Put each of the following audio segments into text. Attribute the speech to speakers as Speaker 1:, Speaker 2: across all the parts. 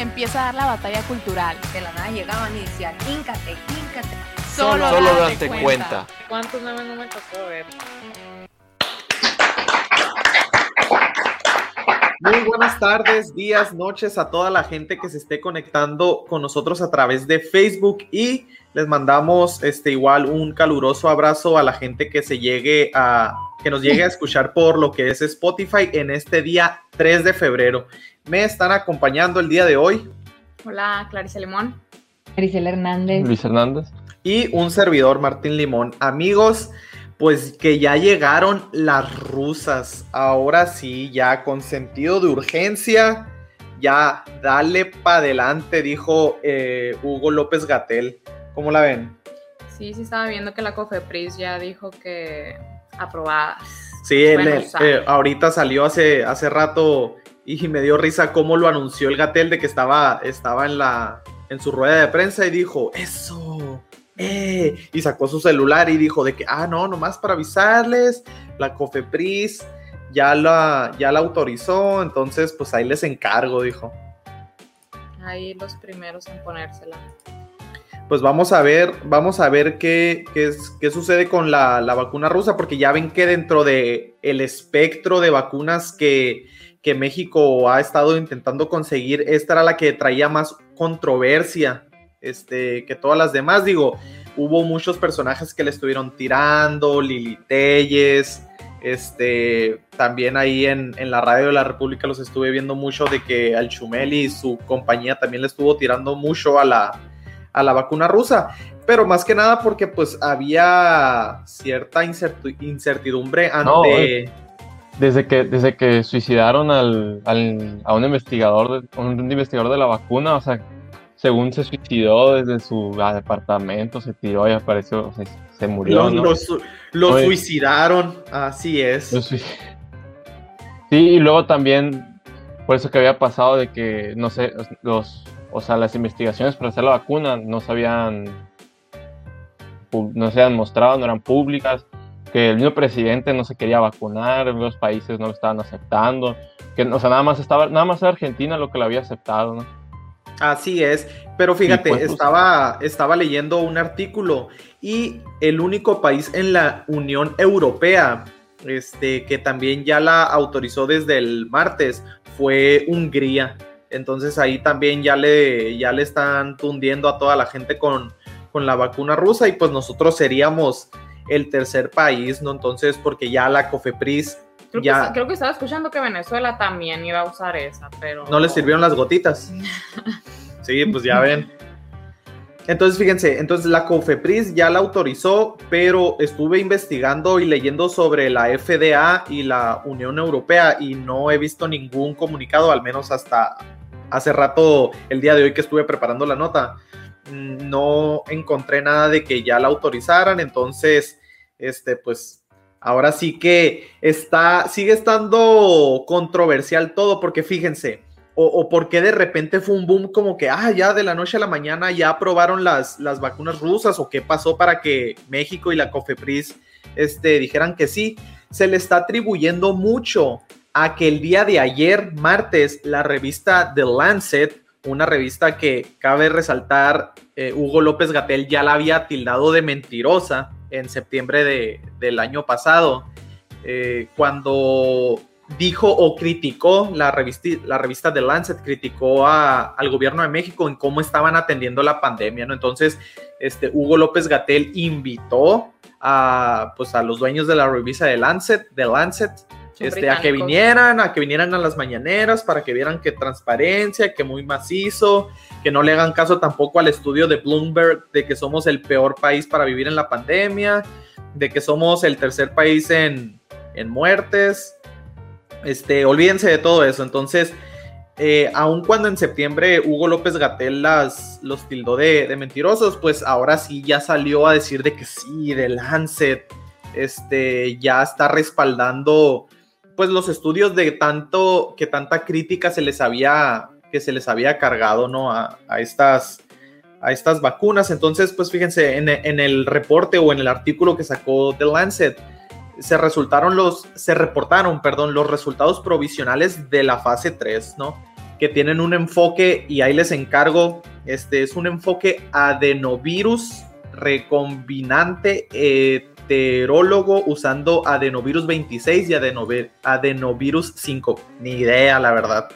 Speaker 1: Empieza a dar la batalla cultural.
Speaker 2: De la nada llegaban y decían, híncate, híncate.
Speaker 1: Solo,
Speaker 3: Solo
Speaker 1: date
Speaker 3: date
Speaker 1: cuenta.
Speaker 3: cuenta.
Speaker 4: ¿Cuántos no me tocó ver?
Speaker 5: Muy buenas tardes, días, noches a toda la gente que se esté conectando con nosotros a través de Facebook y les mandamos este igual un caluroso abrazo a la gente que se llegue a que nos llegue a escuchar por lo que es Spotify en este día 3 de febrero. Me están acompañando el día de hoy
Speaker 4: Hola, Clarice Limón.
Speaker 2: Maricela Hernández.
Speaker 3: Luis Hernández.
Speaker 5: y un servidor Martín Limón. Amigos, pues que ya llegaron las rusas. Ahora sí, ya con sentido de urgencia. Ya, dale para adelante, dijo eh, Hugo López Gatel. ¿Cómo la ven?
Speaker 4: Sí, sí estaba viendo que la Cofepris ya dijo que aprobadas.
Speaker 5: Sí,
Speaker 4: Bueno, sabe.
Speaker 5: eh, ahorita salió hace, hace rato y me dio risa cómo lo anunció el Gatel de que estaba, estaba en, la, en su rueda de prensa y dijo, eso, eh", y sacó su celular y dijo de que, ah, no, nomás para avisarles, la COFEPRIS ya la, ya la autorizó, entonces pues ahí les encargo, dijo.
Speaker 4: Ahí los primeros en ponérsela.
Speaker 5: Pues vamos a ver, vamos a ver qué, qué, es- qué sucede con la, la vacuna rusa, porque ya ven que dentro de el espectro de vacunas que, que México ha estado intentando conseguir, esta era la que traía más controversia este, que todas las demás. Digo, hubo muchos personajes que le estuvieron tirando, Lili Telles, este, también ahí en, en la radio de la República los estuve viendo mucho de que al Chumel y su compañía también le estuvo tirando mucho a la, a la vacuna rusa, pero más que nada porque pues había cierta incertidumbre
Speaker 3: No,
Speaker 5: ante...
Speaker 3: eh. Desde que, desde que suicidaron al, al- a un investigador, de, un investigador de la vacuna, o sea, según se suicidó desde su departamento, se tiró y apareció, o sea, se murió,
Speaker 5: lo,
Speaker 3: ¿no?
Speaker 5: lo su- lo
Speaker 3: Oye.
Speaker 5: suicidaron, así es.
Speaker 3: Lo Sí, y luego también, por eso que había pasado de que, no sé, los, o sea, las investigaciones para hacer la vacuna no se habían, no se habían mostrado, no eran públicas, que el mismo presidente no se quería vacunar, los países no lo estaban aceptando, que, o sea, nada más estaba, nada más era Argentina lo que lo había aceptado, ¿no?
Speaker 5: Así es, pero fíjate,
Speaker 3: pues, pues-
Speaker 5: estaba, estaba leyendo un artículo y el único país en la Unión Europea este, que también ya la autorizó desde el martes fue Hungría. Entonces ahí también ya le, ya le están tundiendo a toda la gente con, con la vacuna rusa y pues nosotros seríamos el tercer país, ¿no? Entonces, porque ya la COFEPRIS
Speaker 4: Creo,
Speaker 5: Ya.
Speaker 4: Que, creo que estaba escuchando que Venezuela también iba a usar esa, pero...
Speaker 5: no les sirvieron las gotitas. Sí, pues ya ven. Entonces, fíjense, entonces la COFEPRIS ya la autorizó, pero estuve investigando y leyendo sobre la FDA y la Unión Europea y no he visto ningún comunicado, al menos hasta hace rato, el día de hoy que estuve preparando la nota, mm, no encontré nada de que ya la autorizaran, entonces, este, pues ahora sí que está, sigue estando controversial todo, porque fíjense, o, porque de repente fue un boom como que, ah, ya de la noche a la mañana ya aprobaron las, las vacunas rusas, o qué pasó para que México y la COFEPRIS este, dijeran que sí, se le está atribuyendo mucho a que el día de ayer, martes, la revista The Lancet, una revista que cabe resaltar, eh, Hugo López Gatel ya la había tildado de mentirosa en septiembre de- del año pasado, eh, cuando dijo o criticó la revista, la revista Lancet, criticó a- al gobierno de México en cómo estaban atendiendo la pandemia, ¿no? Entonces, este, Hugo López Gatel invitó a, pues, a los dueños de la revista The Lancet, The Lancet este, a que vinieran, a que vinieran a las mañaneras para que vieran que transparencia, que muy macizo, que no le hagan caso tampoco al estudio de Bloomberg de que somos el peor país para vivir en la pandemia, de que somos el tercer país en, en muertes. Este, olvídense de todo eso. Entonces, eh, aun cuando en septiembre Hugo López Gatel las, los tildó de, de mentirosos, pues ahora sí ya salió a decir de que sí, de Lancet, este, ya está respaldando pues los estudios de tanto que tanta crítica se les había que se les había cargado no a, a estas a estas vacunas. Entonces pues fíjense en, el reporte o en el artículo que sacó The Lancet se resultaron los se reportaron perdón los resultados provisionales de la fase 3 no que tienen un enfoque y ahí les encargo este es un enfoque adenovirus recombinante eh, heterólogo usando adenovirus 26 y adenovirus 5. Ni idea, la verdad.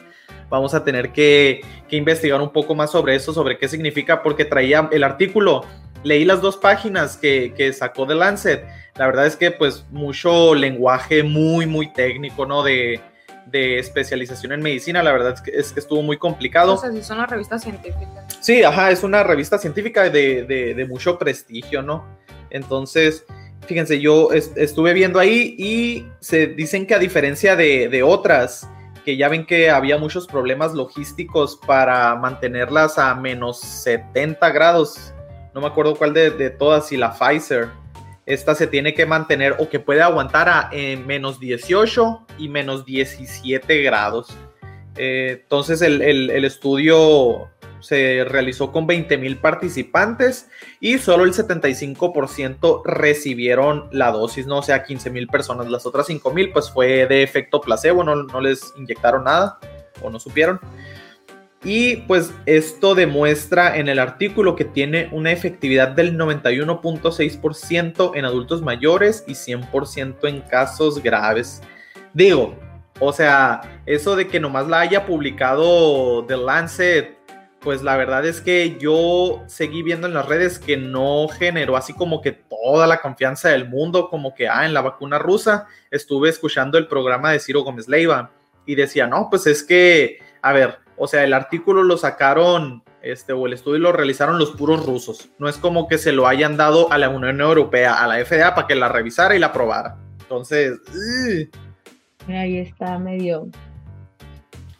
Speaker 5: Vamos a tener que, que, investigar un poco más sobre eso, sobre qué significa, porque traía el artículo, leí las dos páginas que, que sacó de Lancet. La verdad es que pues mucho lenguaje muy, muy técnico, ¿no? De, de especialización en medicina, la verdad es que, es que estuvo muy complicado.
Speaker 4: O sea, si son una revista científica.
Speaker 5: Sí, ajá, es una revista científica de, de, de mucho prestigio, ¿no? Entonces, fíjense, yo est estuve viendo ahí y se dicen que a diferencia de, otras, que ya ven que había muchos problemas logísticos para mantenerlas a menos 70 grados, no me acuerdo cuál de, todas, si la Pfizer, esta se tiene que mantener o que puede aguantar a eh, menos 18 y menos 17 grados. Eh, entonces el estudio se realizó con 20 mil participantes y solo el 75% recibieron la dosis, ¿no? O sea, 15 mil personas. Las otras 5 mil, pues fue de efecto placebo, no, no les inyectaron nada o no supieron. Y pues esto demuestra en el artículo que tiene una efectividad del 91.6% en adultos mayores y 100% en casos graves. Digo, o sea, eso de que nomás la haya publicado The Lancet pues la verdad es que yo seguí viendo en las redes que no generó así como que toda la confianza del mundo, como que, ah, en la vacuna rusa, estuve escuchando el programa de Ciro Gómez Leiva y decía, no, pues es que, a ver, o sea, el artículo lo sacaron, este, o el estudio lo realizaron los puros rusos, no es como que se lo hayan dado a la Unión Europea, a la FDA, para que la revisara y la aprobara. Entonces,
Speaker 2: ahí está medio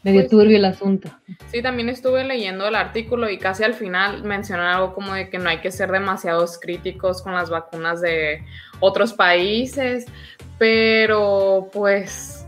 Speaker 2: medio pues, turbio el asunto.
Speaker 4: Sí, también estuve leyendo el artículo y casi al final mencionan algo como de que no hay que ser demasiados críticos con las vacunas de otros países, pero pues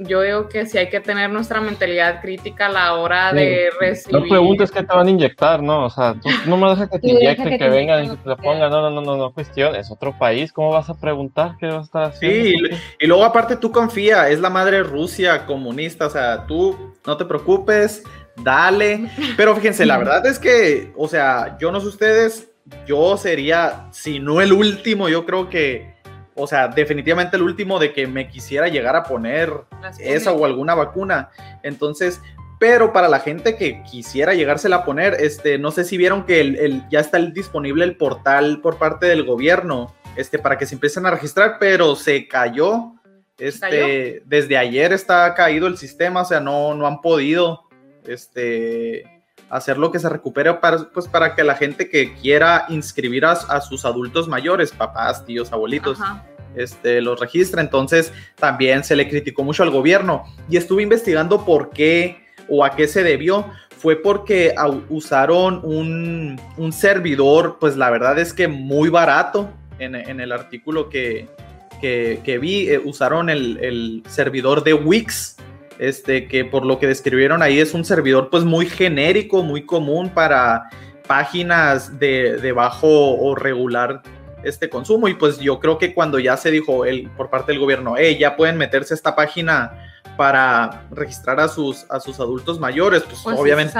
Speaker 4: yo digo que sí hay que tener nuestra mentalidad crítica a la hora sí. de recibir.
Speaker 3: No preguntes qué te van a inyectar, ¿no? O sea, tú no me dejas que te inyecten, que, que, que vengan y que te lo pongan. No, no, no, no, no, cuestión. Es otro país. ¿Cómo vas a preguntar qué vas a estar haciendo?
Speaker 5: Sí, y, y luego aparte tú confía, es la madre Rusia comunista. O sea, tú no te preocupes, dale. Pero fíjense, la verdad es que, o sea, yo no sé ustedes, yo sería, si no el último, yo creo que o sea, definitivamente el último de que me quisiera llegar a poner esa o alguna vacuna. Entonces, pero para la gente que quisiera llegársela a poner, este, no sé si vieron que el, el, ya está disponible el portal por parte del gobierno, este, para que se empiecen a registrar, pero se cayó. Este, ¿Cayó? desde ayer está caído el sistema, o sea, no, no han podido, este, hacer lo que se recupere para, pues, para que la gente que quiera inscribir a, a sus adultos mayores, papás, tíos, abuelitos, este, los registre. Entonces también se le criticó mucho al gobierno y estuve investigando por qué o a qué se debió. Fue porque usaron un, un servidor, pues la verdad es que muy barato en, en el artículo que, que, que vi, eh, usaron el, el servidor de Wix, este, que por lo que describieron ahí es un servidor pues muy genérico, muy común para páginas de, de bajo o regular este consumo y pues yo creo que cuando ya se dijo el, por parte del gobierno, hey, ya pueden meterse a esta página para registrar a sus, a sus adultos mayores, pues, pues obviamente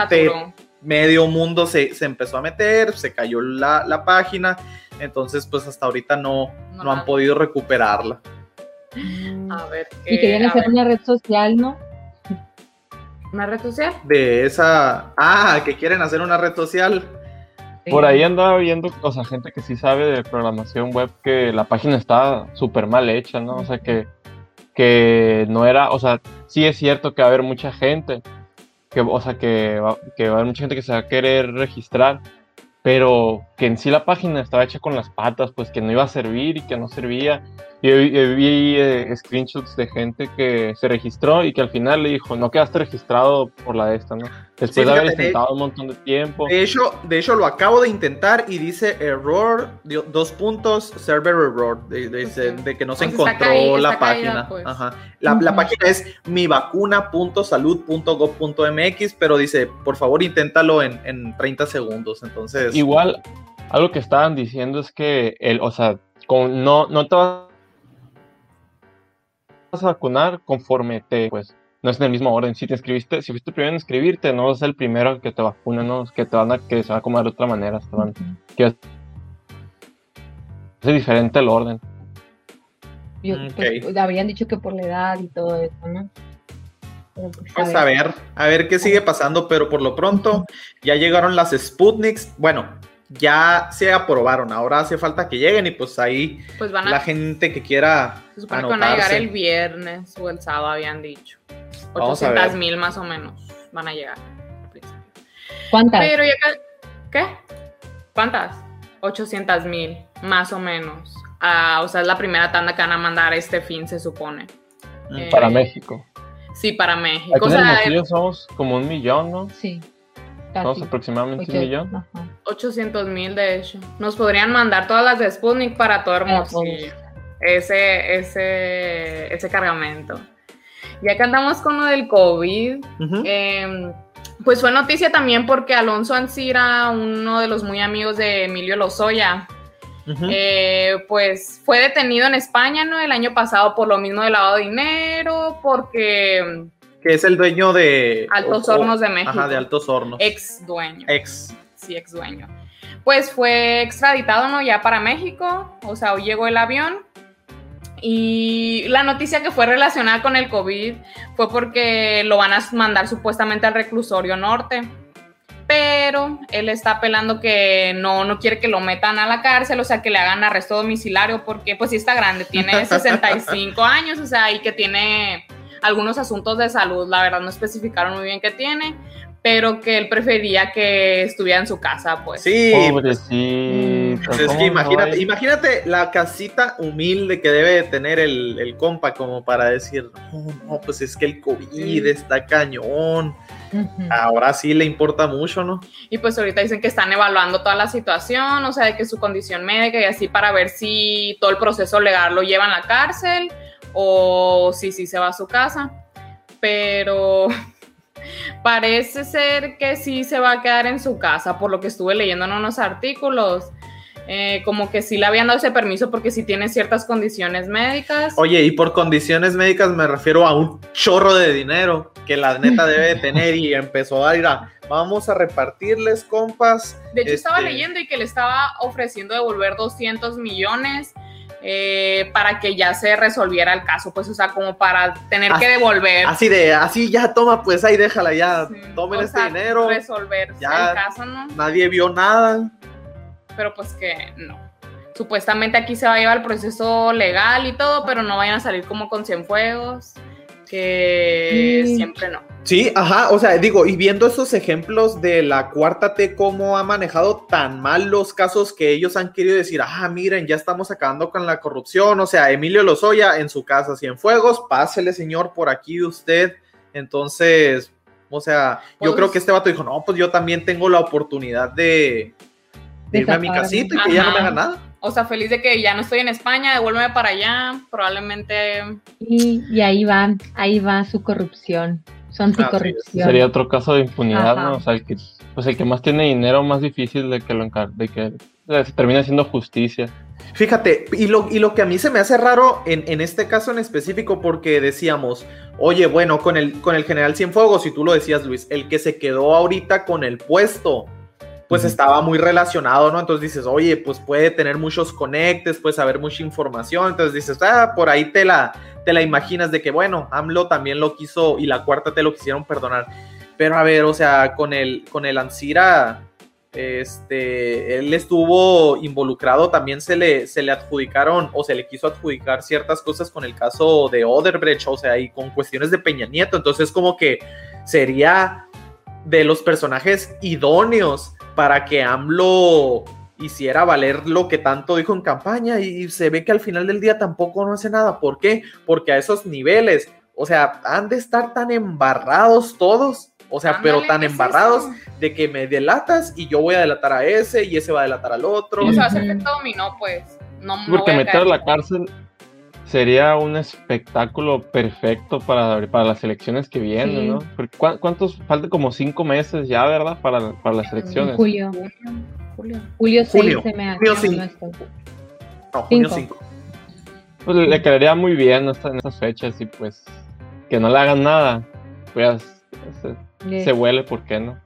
Speaker 5: medio mundo se, se, empezó a meter, se cayó la, la, página, entonces pues hasta ahorita no, no, no han podido recuperarla.
Speaker 4: A ver.
Speaker 2: y querían hacer ver. una red social, ¿no?
Speaker 4: ¿Una red social?
Speaker 5: De esa. Ah, que quieren hacer una red social.
Speaker 3: Por ahí andaba viendo, o sea, gente que sí sabe de programación web, que la página está súper mal hecha, ¿no? O sea, que, que no era, o sea, sí es cierto que va a haber mucha gente, que, o sea, que va, que va a haber mucha gente que se va a querer registrar, pero que en sí la página estaba hecha con las patas, pues que no iba a servir y que no servía. Yo, yo vi eh, screenshots de gente que se registró y que al final le dijo, no quedaste registrado por la de esta, ¿no? Después
Speaker 5: Sí,
Speaker 3: de haber intentado un montón de tiempo.
Speaker 5: De hecho, de hecho, lo acabo de intentar y dice error, dos puntos, server error, de, de-
Speaker 4: Pues
Speaker 5: de-
Speaker 4: sí.
Speaker 5: de que no se
Speaker 4: Pues
Speaker 5: encontró la
Speaker 4: está caída,
Speaker 5: página.
Speaker 4: pues.
Speaker 5: Ajá. La, la página es mivacuna.salud.gov.mx, pero dice, por favor, inténtalo en, en 30 segundos. Entonces,
Speaker 3: Igual, algo que estaban diciendo es que, el, o sea, con, no, no te vas a vacunar conforme te, pues, no es en el mismo orden. Si te inscribiste, si fuiste el primero en inscribirte, no es el primero que te vacuna, no, es que te van a, que se va a acomodar de otra manera, se van- que es diferente el orden.
Speaker 2: Yo,
Speaker 5: Ok.
Speaker 2: pues, habrían dicho que por la edad y todo eso, ¿no? Pero, pues,
Speaker 5: Pues a ver, a ver qué sigue pasando, pero por lo pronto ya llegaron las Sputniks. Bueno, ya se aprobaron, ahora hace falta que lleguen y pues ahí
Speaker 4: Pues van a,
Speaker 5: la gente que quiera
Speaker 4: se supone que van a llegar el viernes o el sábado, habían dicho.
Speaker 5: Vamos a ver.
Speaker 4: 800 mil más o menos van a llegar.
Speaker 2: ¿Cuántas?
Speaker 4: Pero ya ¿Qué? ¿Cuántas? 800 mil, más o menos. Ah, o sea, es la primera tanda que van a mandar este fin, se supone. Eh,
Speaker 3: Para México.
Speaker 4: Sí, para México.
Speaker 3: Aquí
Speaker 4: O
Speaker 3: en el
Speaker 4: sea,
Speaker 3: Hermosillo somos como un millón, ¿no?
Speaker 2: Sí. Casi.
Speaker 3: aproximadamente
Speaker 2: Ocho-
Speaker 3: un millón.
Speaker 2: ajá.
Speaker 4: 800 mil de hecho. Nos podrían mandar todas las de Sputnik para todo Hermosillo. Ese, ese, ese cargamento. Ya que andamos con lo del COVID, eh, pues fue noticia también porque Alonso Ancira, uno de los muy amigos de Emilio Lozoya, eh, pues fue detenido en España, ¿no? El año pasado por lo mismo de lavado de dinero, porque
Speaker 5: que es el dueño de
Speaker 4: Altos
Speaker 5: o-
Speaker 4: Hornos de México.
Speaker 5: Ajá, de Altos Hornos.
Speaker 4: ex dueño.
Speaker 5: Ex.
Speaker 4: sí, ex dueño. Pues fue extraditado, ¿no? Ya para México, o sea, hoy llegó el avión. Y la noticia que fue relacionada con el COVID fue porque lo van a mandar supuestamente al reclusorio norte. Pero él está apelando que no, no quiere que lo metan a la cárcel, o sea, que le hagan arresto domiciliario, porque pues sí está grande, tiene 65 años, o sea, y que tiene algunos asuntos de salud, la verdad no especificaron muy bien qué tiene, pero que él prefería que estuviera en su casa, pues.
Speaker 5: Sí,
Speaker 3: Pobrecito.
Speaker 5: pues es
Speaker 3: ¿cómo
Speaker 5: que
Speaker 3: no
Speaker 5: imagínate,
Speaker 3: hay?
Speaker 5: imagínate la casita humilde que debe de tener el, el compa como para decir, no, no, pues es que el COVID está cañón. Ahora sí le importa mucho, ¿no?
Speaker 4: Y pues ahorita dicen que están evaluando toda la situación, o sea, de que su condición médica y así para ver si todo el proceso legal lo lleva a la cárcel o si sí se va a su casa. Pero parece ser que sí se va a quedar en su casa, por lo que estuve leyendo en unos artículos. Eh, como que sí le habían dado ese permiso porque sí tiene ciertas condiciones médicas.
Speaker 5: Oye, y por condiciones médicas me refiero a un chorro de dinero que la neta debe de tener y empezó a ir a, vamos a repartirles, compas.
Speaker 4: De hecho, estaba
Speaker 5: Este-
Speaker 4: leyendo y que le estaba ofreciendo devolver 200 millones eh, para que ya se resolviera el caso, pues, o sea, como para tener que devolver.
Speaker 5: Así de, así ya toma, pues ahí déjala ya,
Speaker 4: Sí,
Speaker 5: tomen este
Speaker 4: sea,
Speaker 5: dinero.
Speaker 4: Resolver
Speaker 5: ya.
Speaker 4: el caso, ¿no?
Speaker 5: Nadie vio nada.
Speaker 4: Pero pues que no. Supuestamente aquí se va a llevar el proceso legal y todo, pero no vayan a salir como con Cienfuegos, que siempre no.
Speaker 5: Sí, ajá, o sea, digo, y viendo esos ejemplos de la cuarta T, cómo ha manejado tan mal los casos que ellos han querido decir, ah, miren, ya estamos acabando con la corrupción, o sea, Emilio Lozoya en su casa, Cienfuegos, pásele, señor, por aquí usted. Entonces, o sea, yo creo que este vato dijo, no, pues yo también tengo la oportunidad de, de irme a mi casita y que ya no me haga nada.
Speaker 4: O sea, feliz de que ya no estoy en España, devuélveme para allá, probablemente
Speaker 2: Y, y ahí va, ahí va su corrupción, su anticorrupción.
Speaker 3: Sería otro caso de impunidad,
Speaker 2: Ajá.
Speaker 3: ¿no? O sea, el que, pues el que más tiene dinero, más difícil de que lo encar de que se termine haciendo justicia.
Speaker 5: Fíjate, y lo, y lo que a mí se me hace raro en, en este caso en específico, porque decíamos, oye, bueno, con el, con el general Cienfuegos, y tú lo decías, Luis, el que se quedó ahorita con el puesto, pues
Speaker 3: Ujú.
Speaker 5: estaba muy relacionado, ¿no? Entonces dices, oye, pues puede tener muchos conectes, puede saber mucha información, entonces dices, ah, por ahí te la, te la imaginas de que, bueno, AMLO también lo quiso y la cuarta te lo quisieron perdonar. Pero a ver, o sea, con el, con el Ansira, este, él estuvo involucrado, también se le, se le adjudicaron o se le quiso adjudicar ciertas cosas con el caso de Oderbrecht, o sea, y con cuestiones de Peña Nieto, entonces como que sería de los personajes idóneos para que AMLO hiciera valer lo que tanto dijo en campaña y se ve que al final del día tampoco no hace nada. ¿Por qué? Porque a esos niveles, o sea, han de estar tan embarrados todos, o sea, pero tan
Speaker 4: ¿qué es
Speaker 5: embarrados de que me delatas y yo voy a delatar a ese y ese va a delatar al otro.
Speaker 4: O sea,
Speaker 2: Ujú.
Speaker 4: efecto dominó, pues. No, no
Speaker 3: Porque
Speaker 4: voy a
Speaker 3: meter a la cárcel sería un espectáculo perfecto para, para las elecciones que vienen,
Speaker 2: Sí.
Speaker 3: ¿no? Porque ¿cuá- ¿Cuántos? Falta como cinco meses ya, ¿verdad? Para, para las elecciones.
Speaker 2: Julio.
Speaker 4: Julio.
Speaker 2: Julio 6
Speaker 5: Junio.
Speaker 2: se me hace. No,
Speaker 5: cinco.
Speaker 2: no Cinco.
Speaker 5: 5.
Speaker 3: Pues le caería muy bien en estas fechas y pues que no le hagan nada. Pues se,
Speaker 2: Le-
Speaker 3: se huele, ¿por qué no?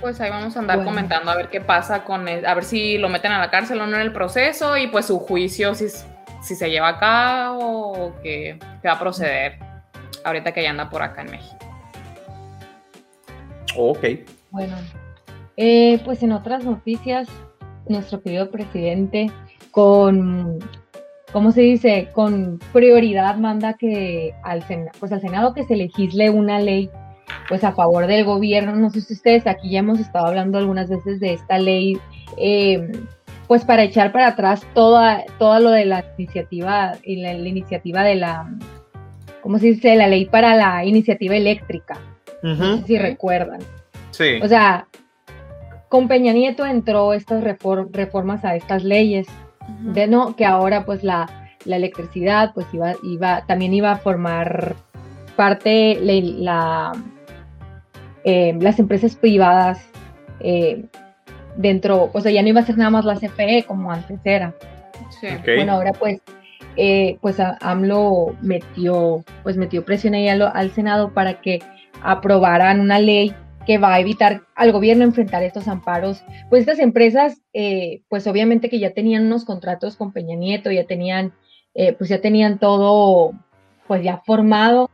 Speaker 4: Pues ahí vamos a andar
Speaker 2: Bueno.
Speaker 4: comentando a ver qué pasa con él, a ver si lo meten a la cárcel o no en el proceso y pues su juicio si, si se lleva a cabo o que, que va a proceder ahorita que ya anda por acá en México.
Speaker 5: Ok.
Speaker 2: Bueno, eh, pues en otras noticias, nuestro querido presidente con, ¿cómo se dice? Con prioridad manda que al, Sena- pues al Senado que se legisle una ley pues a favor del gobierno. No sé si ustedes aquí ya hemos estado hablando algunas veces de esta ley, eh, pues para echar para atrás toda, todo lo de la iniciativa y la, la iniciativa de la, ¿cómo se dice? La ley para la iniciativa eléctrica. No sé si recuerdan.
Speaker 5: Sí.
Speaker 2: O sea, con Peña Nieto entró estas refor- reformas a estas leyes, de no, que ahora pues la, la electricidad pues iba, iba, también iba a formar parte la, eh, las empresas privadas eh, dentro, o sea, ya no iba a ser nada más la CFE como antes era.
Speaker 4: Sí.
Speaker 2: Bueno, ahora pues, eh, pues AMLO metió, pues metió presión ahí al, al Senado para que aprobaran una ley que va a evitar al gobierno enfrentar estos amparos. Pues estas empresas, eh, pues obviamente que ya tenían unos contratos con Peña Nieto, ya tenían, eh, pues ya tenían todo, pues ya formado.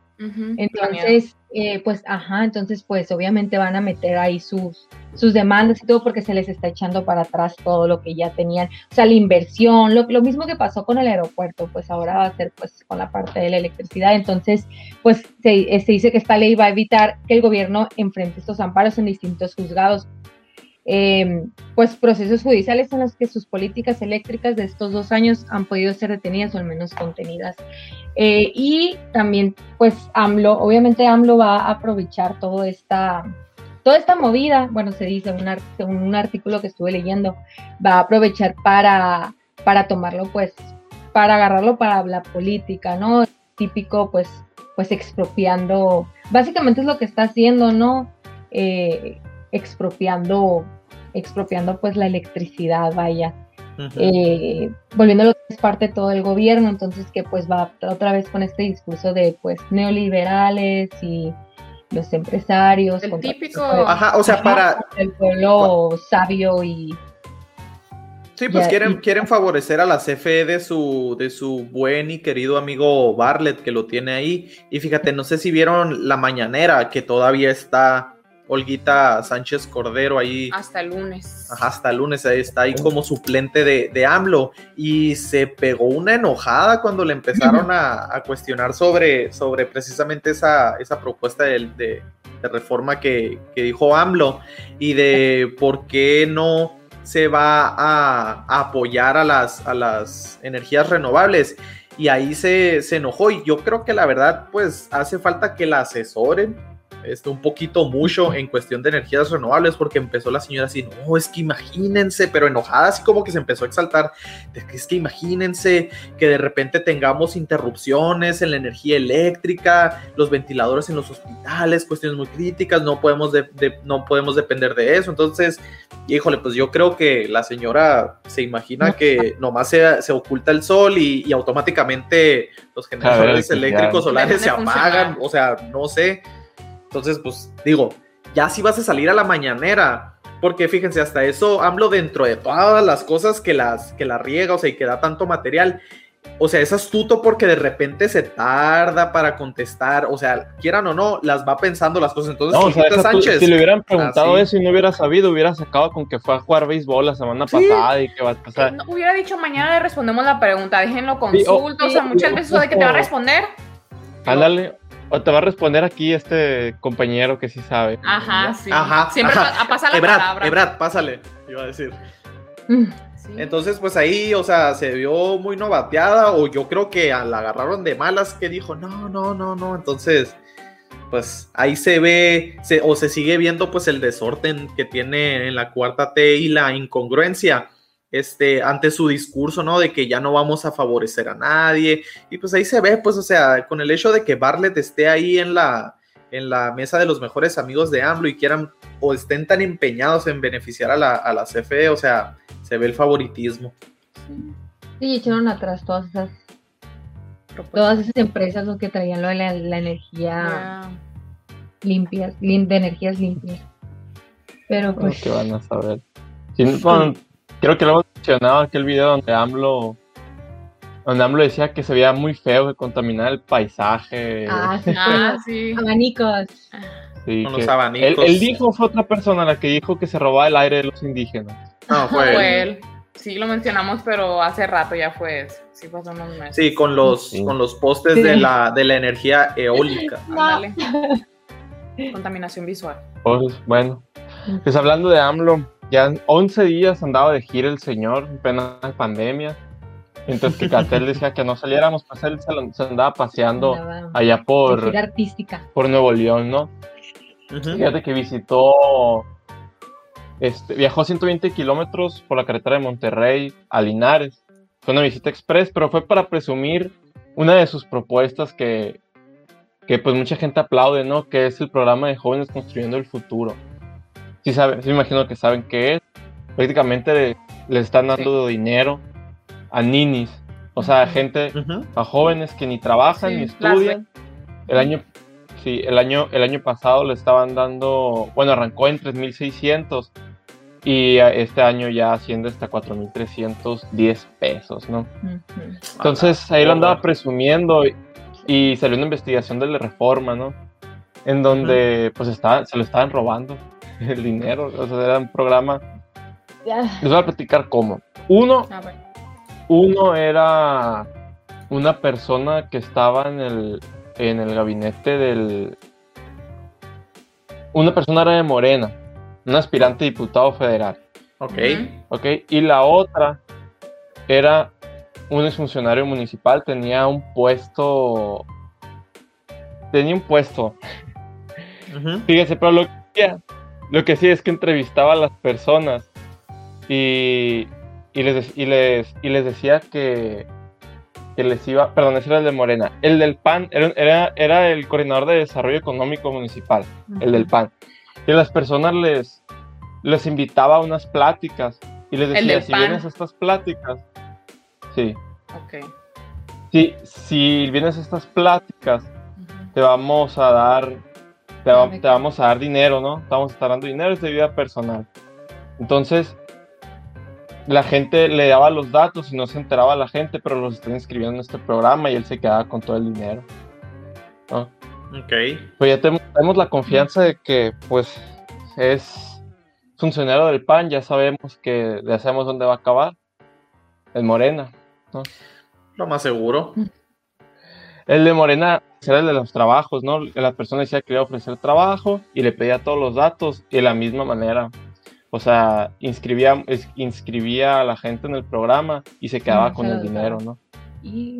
Speaker 2: Entonces, eh, pues, ajá, entonces, pues obviamente van a meter ahí sus, sus demandas y todo porque se les está echando para atrás todo lo que ya tenían, o sea, la inversión, lo, lo mismo que pasó con el aeropuerto, pues ahora va a ser pues con la parte de la electricidad. Entonces, pues se, eh, se dice que esta ley va a evitar que el gobierno enfrente estos amparos en distintos juzgados. Eh, pues procesos judiciales en los que sus políticas eléctricas de estos dos años han podido ser detenidas o al menos contenidas. Eh, y también, pues AMLO, obviamente AMLO va a aprovechar toda esta, toda esta movida, bueno, se dice un, un artículo que estuve leyendo, va a aprovechar para, para tomarlo, pues, para agarrarlo para la política, ¿no? Típico, pues, pues expropiando, básicamente es lo que está haciendo, ¿no? Eh, expropiando, expropiando pues la electricidad, vaya
Speaker 5: Ujú.
Speaker 2: eh, volviendo a lo que es parte de todo el gobierno, entonces que pues va otra vez con este discurso de pues neoliberales y los empresarios.
Speaker 4: El típico-
Speaker 5: Ajá, o sea, para,
Speaker 2: el pueblo sabio y
Speaker 5: Sí, pues quieren,
Speaker 2: y-
Speaker 5: quieren favorecer a la CFE de su, de su buen y querido amigo Bartlett que lo tiene ahí. Y fíjate, no sé si vieron la mañanera que todavía está Olguita Sánchez Cordero ahí.
Speaker 4: Hasta el lunes.
Speaker 5: Hasta el lunes ahí está ahí como suplente de, de AMLO y se pegó una enojada cuando le empezaron a, a cuestionar sobre, sobre precisamente esa, esa propuesta de, de reforma que, que dijo AMLO y de por qué no se va a, a apoyar a las, a las energías renovables. Y ahí se, se enojó y yo creo que la verdad pues hace falta que la asesoren este, un poquito mucho en cuestión de energías renovables, porque empezó la señora así, no, es que imagínense, pero enojada, así como que se empezó a exaltar, de que es que imagínense que de repente tengamos interrupciones en la energía eléctrica, los ventiladores en los hospitales, cuestiones muy críticas, no podemos, de- de- no podemos depender de eso. Entonces, híjole, pues yo creo que la señora se imagina que nomás se, se oculta el sol y, y automáticamente los generadores
Speaker 3: electricidad.
Speaker 5: eléctricos solares se apagan, o sea, no sé. Entonces, pues digo, ya si vas a salir a la mañanera, porque fíjense, hasta eso AMLO dentro de todas las cosas que las que la riega, o sea, y que da tanto material, o sea, es astuto porque de repente se tarda para contestar, o sea, quieran o no, las va pensando las cosas. Entonces,
Speaker 3: No, o sea, tú-
Speaker 5: Sánchez,
Speaker 3: si le hubieran preguntado
Speaker 5: así.
Speaker 3: eso y no hubiera sabido, hubiera sacado con que fue a jugar béisbol la semana
Speaker 5: Sí.
Speaker 3: pasada y que va a pasar.
Speaker 4: No, hubiera dicho mañana le respondemos la pregunta, déjenlo
Speaker 3: Sí, o-
Speaker 4: consulta, o sea,
Speaker 2: sí,
Speaker 4: muchas veces eso de que te va a responder.
Speaker 3: Ándale. O te va a responder aquí este compañero que sí sabe.
Speaker 4: Ajá, sí.
Speaker 5: Ajá,
Speaker 4: Siempre
Speaker 5: ajá.
Speaker 4: pa- pasa la
Speaker 5: Ebrad,
Speaker 4: palabra.
Speaker 5: Ebrad, pásale, iba a decir.
Speaker 2: Mm,
Speaker 4: Sí.
Speaker 5: Entonces, pues ahí, o sea, se vio muy novateada o yo creo que la agarraron de malas que dijo, no, no, no, no. Entonces, pues ahí se ve se- o se sigue viendo pues el desorden que tiene en la cuarta T y la incongruencia este, ante su discurso, ¿no? De que ya no vamos a favorecer a nadie. Y pues ahí se ve, pues, o sea, con el hecho de que Bartlett esté ahí en la, en la mesa de los mejores amigos de AMLO y quieran o estén tan empeñados en beneficiar a la, a la CFE, o sea, se ve el favoritismo.
Speaker 2: Sí, echaron atrás todas esas, todas esas empresas los que traían lo de la, la energía
Speaker 4: Ya.
Speaker 2: limpias, lim- de energías limpias. Pero pues
Speaker 3: que van a saber. Sí, bueno, creo que lo hemos mencionado aquel video donde AMLO donde AMLO decía que se veía muy feo que contaminaba el paisaje.
Speaker 2: ah, sí,
Speaker 4: Ah,
Speaker 2: con
Speaker 4: sí.
Speaker 2: los abanicos.
Speaker 3: Sí,
Speaker 5: Con
Speaker 3: que-
Speaker 5: los
Speaker 3: él,
Speaker 5: abanicos.
Speaker 3: él dijo, fue otra persona la que dijo que se robaba el aire de los indígenas.
Speaker 5: No, fue.
Speaker 4: Fue él. Sí, lo mencionamos, pero hace rato ya fue eso. Sí, pasó unos meses.
Speaker 5: Sí, con los,
Speaker 3: Sí.
Speaker 5: con los postes
Speaker 2: Sí.
Speaker 5: de, la, de la energía eólica.
Speaker 4: Ándale. Contaminación visual.
Speaker 3: Pues, bueno, pues hablando de AMLO, ya 11 días andaba de gira el señor en plena pandemia. Mientras que Catel decía que no saliéramos, pues él se, lo- se andaba paseando
Speaker 2: Andaba
Speaker 3: allá por,
Speaker 2: gira artística.
Speaker 3: por Nuevo León, ¿no? Fíjate que visitó, este, viajó 120 kilómetros por la carretera de Monterrey a Linares. Fue una visita express, pero fue para presumir una de sus propuestas que, que pues mucha gente aplaude, ¿no? Que es el programa de jóvenes construyendo el futuro. Sí, saben, sí me imagino que saben qué es. Prácticamente le, le están dando dinero a ninis, o sea, a gente,
Speaker 5: Ujú.
Speaker 3: a jóvenes que ni trabajan
Speaker 4: Sí,
Speaker 3: ni estudian. El año, sí, el año, el año pasado le estaban dando, bueno, arrancó en 3.600 y este año ya asciende hasta 4.310 pesos, ¿no?
Speaker 2: Ujú.
Speaker 3: Entonces ahí lo andaba presumiendo y, y salió una investigación de la reforma, ¿no? En donde pues está, se lo estaban robando el dinero, o sea, era un programa. Les voy a platicar cómo. Uno,
Speaker 4: Ah,
Speaker 3: uno era una persona que estaba en el, en el gabinete del... Una persona era de Morena, un aspirante diputado federal,
Speaker 5: Ok.
Speaker 3: ¿ok? Y la otra era un exfuncionario municipal, tenía un puesto... Tenía un puesto,
Speaker 5: Ujú.
Speaker 3: fíjese, pero lo que, lo que sí es que entrevistaba a las personas y, y, les, y, les, y les decía que, que les iba, perdón, ese era el de Morena, el del PAN era, era, era el coordinador de desarrollo económico municipal, el del PAN, y las personas les, les invitaba a unas pláticas y les decía, si
Speaker 4: PAN.
Speaker 3: vienes a estas pláticas, sí,
Speaker 4: Ok.
Speaker 3: si, si vienes a estas pláticas, te vamos a dar, te, va-
Speaker 2: Beca.
Speaker 3: te vamos a dar dinero, ¿no? Estar dando dinero es de vida personal. Entonces, la gente le daba los datos y no se enteraba la gente, pero los están inscribiendo en este programa y él se quedaba con todo el dinero. ¿no?
Speaker 5: Ok.
Speaker 3: Pues ya tenemos, tenemos la confianza de que, pues, es funcionario del PAN, ya sabemos que ya sabemos dónde va a acabar. En Morena.
Speaker 5: Lo más seguro.
Speaker 3: El de Morena era el de los trabajos, ¿no? La persona decía que le iba a ofrecer trabajo y le pedía todos los datos y de la misma manera. O sea, inscribía, es- inscribía a la gente en el programa y se quedaba
Speaker 2: Mm,
Speaker 3: con el dinero. ¿no?
Speaker 2: Y.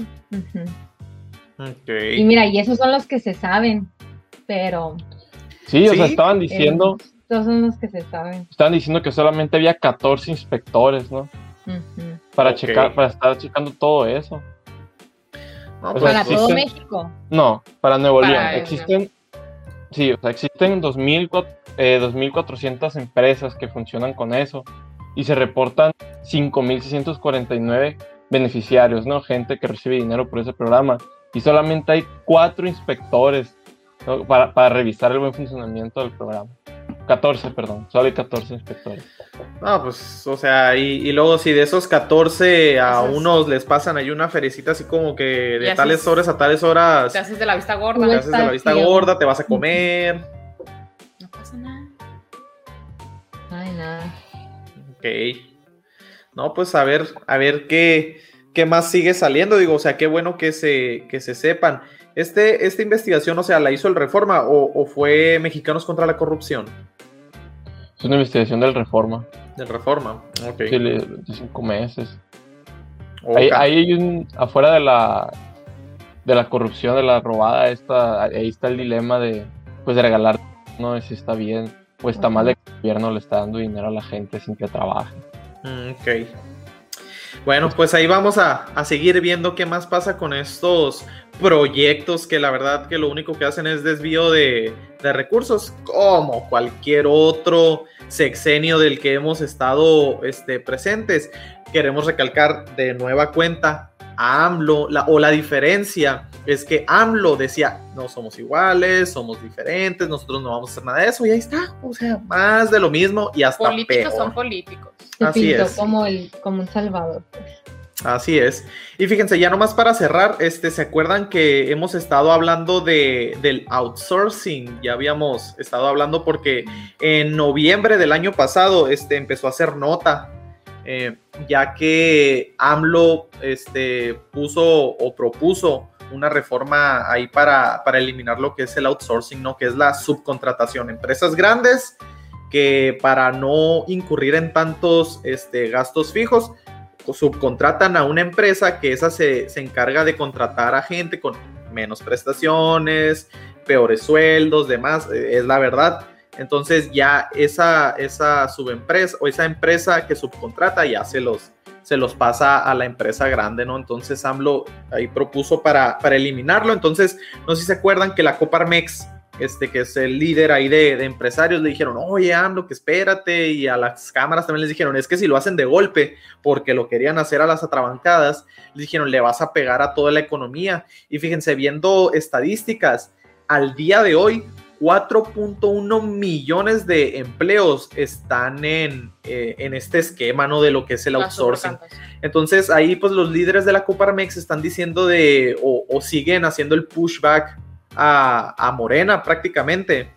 Speaker 5: Ok.
Speaker 2: Y mira, y esos son los que se saben, pero
Speaker 3: Sí, o sea, estaban diciendo,
Speaker 2: estos son los que se saben.
Speaker 3: estaban diciendo que solamente había 14 inspectores, ¿no? Para checar, para estar checando todo eso.
Speaker 5: No, pues,
Speaker 2: Para todo México.
Speaker 3: No, para Nuevo León. Existen, sí, o sea, existen 2.000 eh, 2.400 empresas que funcionan con eso y se reportan 5.649 beneficiarios, ¿no? Gente que recibe dinero por ese programa y solamente hay cuatro inspectores ¿no? para, para revisar el buen funcionamiento del programa. 14, perdón, solo hay 14 inspectores.
Speaker 5: No, pues, o sea, y, y luego si de esos 14 a unos les pasan ahí una ferecita así como que de
Speaker 4: haces-
Speaker 5: tales horas a tales horas
Speaker 4: Te haces de la vista
Speaker 5: te
Speaker 4: gorda.
Speaker 2: Pues-
Speaker 5: haces de la vista gorda, te vas a comer.
Speaker 4: No pasa nada.
Speaker 2: Ay, nada.
Speaker 5: Ok. No, pues a ver, a ver qué, qué más sigue saliendo. Digo, o sea, qué bueno que se, que se sepan. Este, esta investigación, o sea, ¿la hizo el Reforma o, o fue Mexicanos contra la Corrupción?
Speaker 3: Es una investigación del Reforma.
Speaker 5: De reforma. Ok.
Speaker 3: Sí, de cinco meses.
Speaker 5: Ok.
Speaker 3: Ahí, ahí hay un, afuera de la de la corrupción, de la robada, esta, ahí está el dilema de pues de regalar, no si está bien o está mal de que el gobierno le está dando dinero a la gente sin que trabaje.
Speaker 5: Mm, Ok. Bueno, pues ahí vamos a, a seguir viendo qué más pasa con estos proyectos que la verdad que lo único que hacen es desvío de, de recursos, como cualquier otro sexenio del que hemos estado este, presentes. Queremos recalcar de nueva cuenta a AMLO, la- o la diferencia es que AMLO decía, no somos iguales, somos diferentes, nosotros no vamos a hacer nada de eso, y ahí está, o sea, más de lo mismo y hasta
Speaker 4: Políticos
Speaker 5: peor.
Speaker 4: son políticos.
Speaker 2: Se
Speaker 5: Así
Speaker 2: pintó
Speaker 5: es.
Speaker 2: como el, como un salvador.
Speaker 5: Así es. Y fíjense, ya nomás para cerrar, este, ¿se acuerdan que hemos estado hablando de, del outsourcing? Ya habíamos estado hablando porque en noviembre del año pasado este, empezó a hacer nota, eh, ya que AMLO este, puso o propuso una reforma ahí para, para eliminar lo que es el outsourcing, ¿no? Que es la subcontratación. Empresas grandes que para no incurrir en tantos este, gastos fijos, subcontratan a una empresa que esa se, se encarga de contratar a gente con menos prestaciones, peores sueldos, demás, eh, es la verdad. Entonces ya esa, esa subempresa o esa empresa que subcontrata ya se los, se los pasa a la empresa grande, ¿no? Entonces AMLO ahí propuso para, para eliminarlo. Entonces, no sé si se acuerdan que la Coparmex, este, que es el líder ahí de, de empresarios, le dijeron, oye AMLO, que espérate, y a las cámaras también les dijeron, es que si lo hacen de golpe, porque lo querían hacer a las atrabancadas, les dijeron, le vas a pegar a toda la economía. Y fíjense, viendo estadísticas, al día de hoy, 4.1 millones de empleos están en, eh, en este esquema, ¿no? De lo que es el outsourcing. Entonces ahí pues los líderes de la Coparmex están diciendo de, o, o siguen haciendo el pushback a, a Morena prácticamente,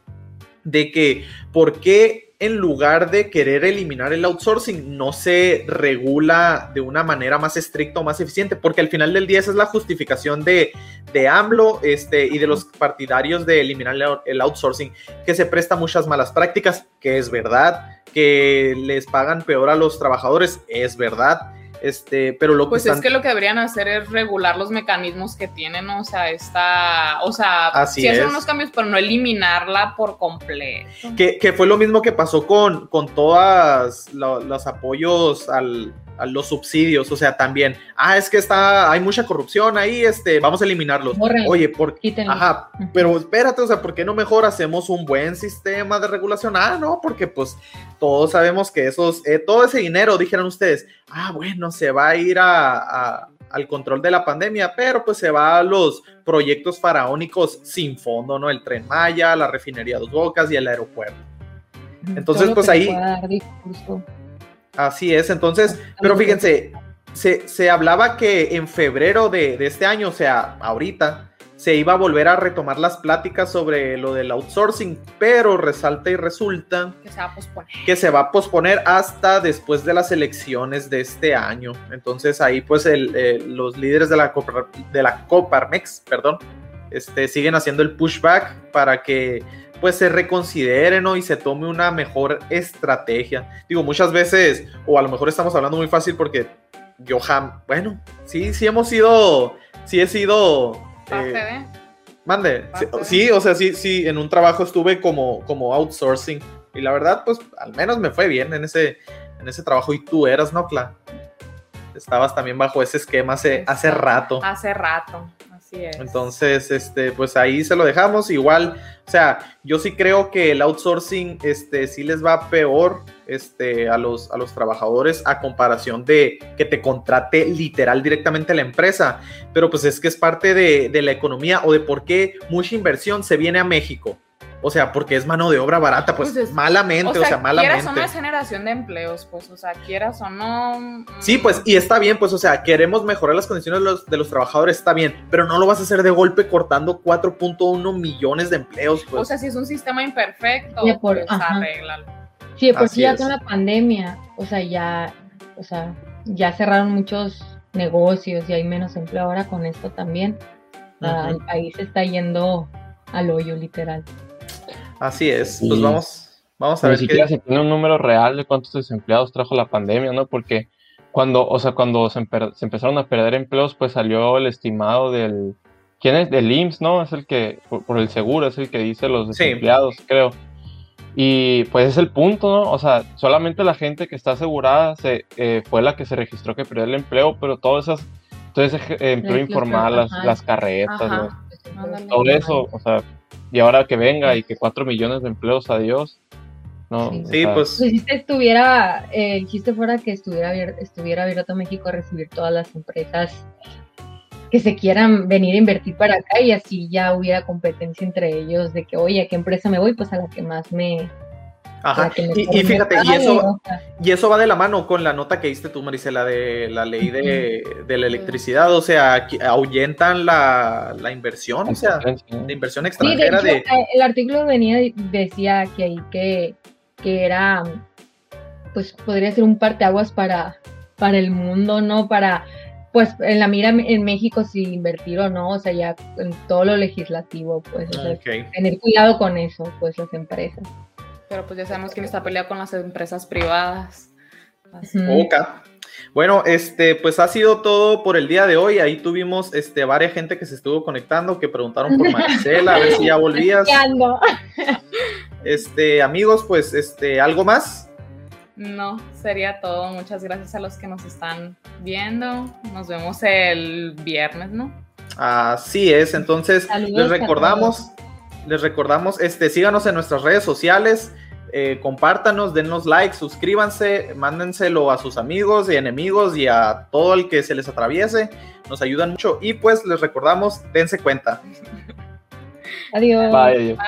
Speaker 5: de que por qué en lugar de querer eliminar el outsourcing no se regula de una manera más estricta o más eficiente, porque al final del día esa es la justificación de, de AMLO este, y de los partidarios de eliminar el, outsourcing, que se presta muchas malas prácticas, que es verdad, que les pagan peor a los trabajadores, es verdad, este, pero lo que
Speaker 4: Pues
Speaker 5: están-
Speaker 4: es que lo que deberían hacer es regular los mecanismos que tienen, o sea, está, o sea,
Speaker 5: Así
Speaker 4: sí hacer
Speaker 5: es.
Speaker 4: unos cambios, pero no eliminarla por completo.
Speaker 5: Que, que fue lo mismo que pasó con, con todos los apoyos al, a los subsidios, o sea, también, ah, es que está, hay mucha corrupción ahí, este, vamos a eliminarlos. Oye, por. Ajá, pero espérate, o sea, ¿por qué no mejor hacemos un buen sistema de regulación? Ah, no, porque pues todos sabemos que esos, eh, todo ese dinero, dijeron ustedes, ah, bueno, se va a ir a, a- al control de la pandemia, pero pues se va a los proyectos faraónicos sin fondo, ¿no? El tren Maya, la refinería Dos Bocas y el aeropuerto. entonces, pues, ahí-. Así es, entonces, pero fíjense, se, se hablaba que en febrero de, de este año, o sea, ahorita, se iba a volver a retomar las pláticas sobre lo del outsourcing, pero resalta y resulta
Speaker 4: Que se va a posponer.
Speaker 5: que se va a posponer hasta después de las elecciones de este año. Entonces ahí pues el, eh, los líderes de la, Copar- de la Coparmex, perdón, este, siguen haciendo el pushback para que pues se reconsidere ¿no? y se tome una mejor estrategia. Digo, muchas veces, o a lo mejor estamos hablando muy fácil porque yo jam, bueno, sí, sí hemos sido, sí he sido... Eh,
Speaker 4: de.
Speaker 5: Mande. Sí, o sea, sí, sí, en un trabajo estuve como, como outsourcing. Y la verdad, pues, al menos me fue bien en ese, en ese trabajo. Y tú eras, ¿no, Cla? Estabas también bajo ese esquema hace, hace rato.
Speaker 4: Hace rato,
Speaker 5: Entonces, este, pues ahí se lo dejamos. Igual, o sea, yo sí creo que el outsourcing, este, sí les va peor, este, a los, a los trabajadores a comparación de que te contrate literal directamente la empresa. Pero pues es que es parte de, de la economía o de por qué mucha inversión se viene a México. O sea, porque es mano de obra barata, pues,
Speaker 4: Pues es-
Speaker 5: malamente, o sea,
Speaker 4: quieras
Speaker 5: malamente.
Speaker 4: o no es generación de empleos, pues, o sea, quieras o no. mm,
Speaker 5: Sí, pues, y está bien, pues, o sea, queremos mejorar las condiciones de los, de los trabajadores, está bien, pero no lo vas a hacer de golpe cortando 4.1 millones de empleos, pues.
Speaker 4: O sea, si es un sistema imperfecto,
Speaker 2: Ya por-
Speaker 4: pues
Speaker 2: ajá.
Speaker 4: arréglalo.
Speaker 2: Sí, por sí ya con la pandemia, o sea, ya, o sea, ya cerraron muchos negocios y hay menos empleo ahora con esto también. O sea,
Speaker 5: Ujú.
Speaker 2: El país está yendo al hoyo, literal.
Speaker 5: Así es,
Speaker 3: Sí.
Speaker 5: pues vamos, Vamos a
Speaker 3: Ni
Speaker 5: ver
Speaker 3: siquiera
Speaker 5: qué.
Speaker 3: se tiene un número real de cuántos desempleados trajo la pandemia, ¿no? Porque cuando, o sea, cuando se, empe- se empezaron a perder empleos, pues salió el estimado del, ¿quién es? Del IMSS, ¿no? Es el que, por, por el seguro, es el que dice los
Speaker 5: Sí.
Speaker 3: desempleados, creo. Y pues es el punto, ¿no? O sea, solamente la gente que está asegurada se, eh, fue la que se registró que perdió el empleo, pero todas esas, todo ese eh, empleo informal, las, las carretas,
Speaker 4: Ajá.
Speaker 3: los-
Speaker 4: Ándale.
Speaker 3: todo eso, o sea, y ahora que venga y que cuatro millones de empleos, adiós. No,
Speaker 2: Sí.
Speaker 5: Sí,
Speaker 3: sea,
Speaker 5: pues
Speaker 2: Pues si estuviera, eh, el chiste fuera que estuviera abierto, estuviera abierto México a recibir todas las empresas que se quieran venir a invertir para acá y así ya hubiera competencia entre ellos de que, oye, ¿a qué empresa me voy? Pues a la que más me...
Speaker 5: Ajá. Y, fíjate, y eso,
Speaker 2: o
Speaker 5: y eso va de la mano con la nota que diste tú, Marisela, de la ley de, de la electricidad. O sea, ahuyentan la, la inversión, o sea, la inversión
Speaker 2: Sí, de
Speaker 5: extranjera
Speaker 2: hecho,
Speaker 5: de.
Speaker 2: el artículo venía decía que ahí que, que era, pues podría ser un parteaguas para, para el mundo, ¿no? Para, pues en la mira en México si invertir o no, o sea, ya en todo lo legislativo, pues, o sea,
Speaker 5: Ok.
Speaker 2: tener cuidado con eso, pues las empresas.
Speaker 4: Pero pues ya sabemos quién está peleado con las empresas privadas. Así.
Speaker 5: Ok. Bueno, este, pues ha sido todo por el día de hoy. Ahí tuvimos este, varias gente que se estuvo conectando, que preguntaron por Marcela, a ver si ya volvías. Este, amigos, pues, este, ¿algo más?
Speaker 4: No, sería todo. Muchas gracias a los que nos están viendo. Nos vemos el viernes, ¿no?
Speaker 5: Así es, entonces
Speaker 2: Saludos
Speaker 5: les recordamos, les recordamos, este, síganos en nuestras redes sociales, eh, compártanos, denos like, suscríbanse, mándenselo a sus amigos y enemigos y a todo el que se les atraviese, nos ayudan mucho y pues les recordamos, dense cuenta.
Speaker 2: Adiós.
Speaker 3: Bye, adiós.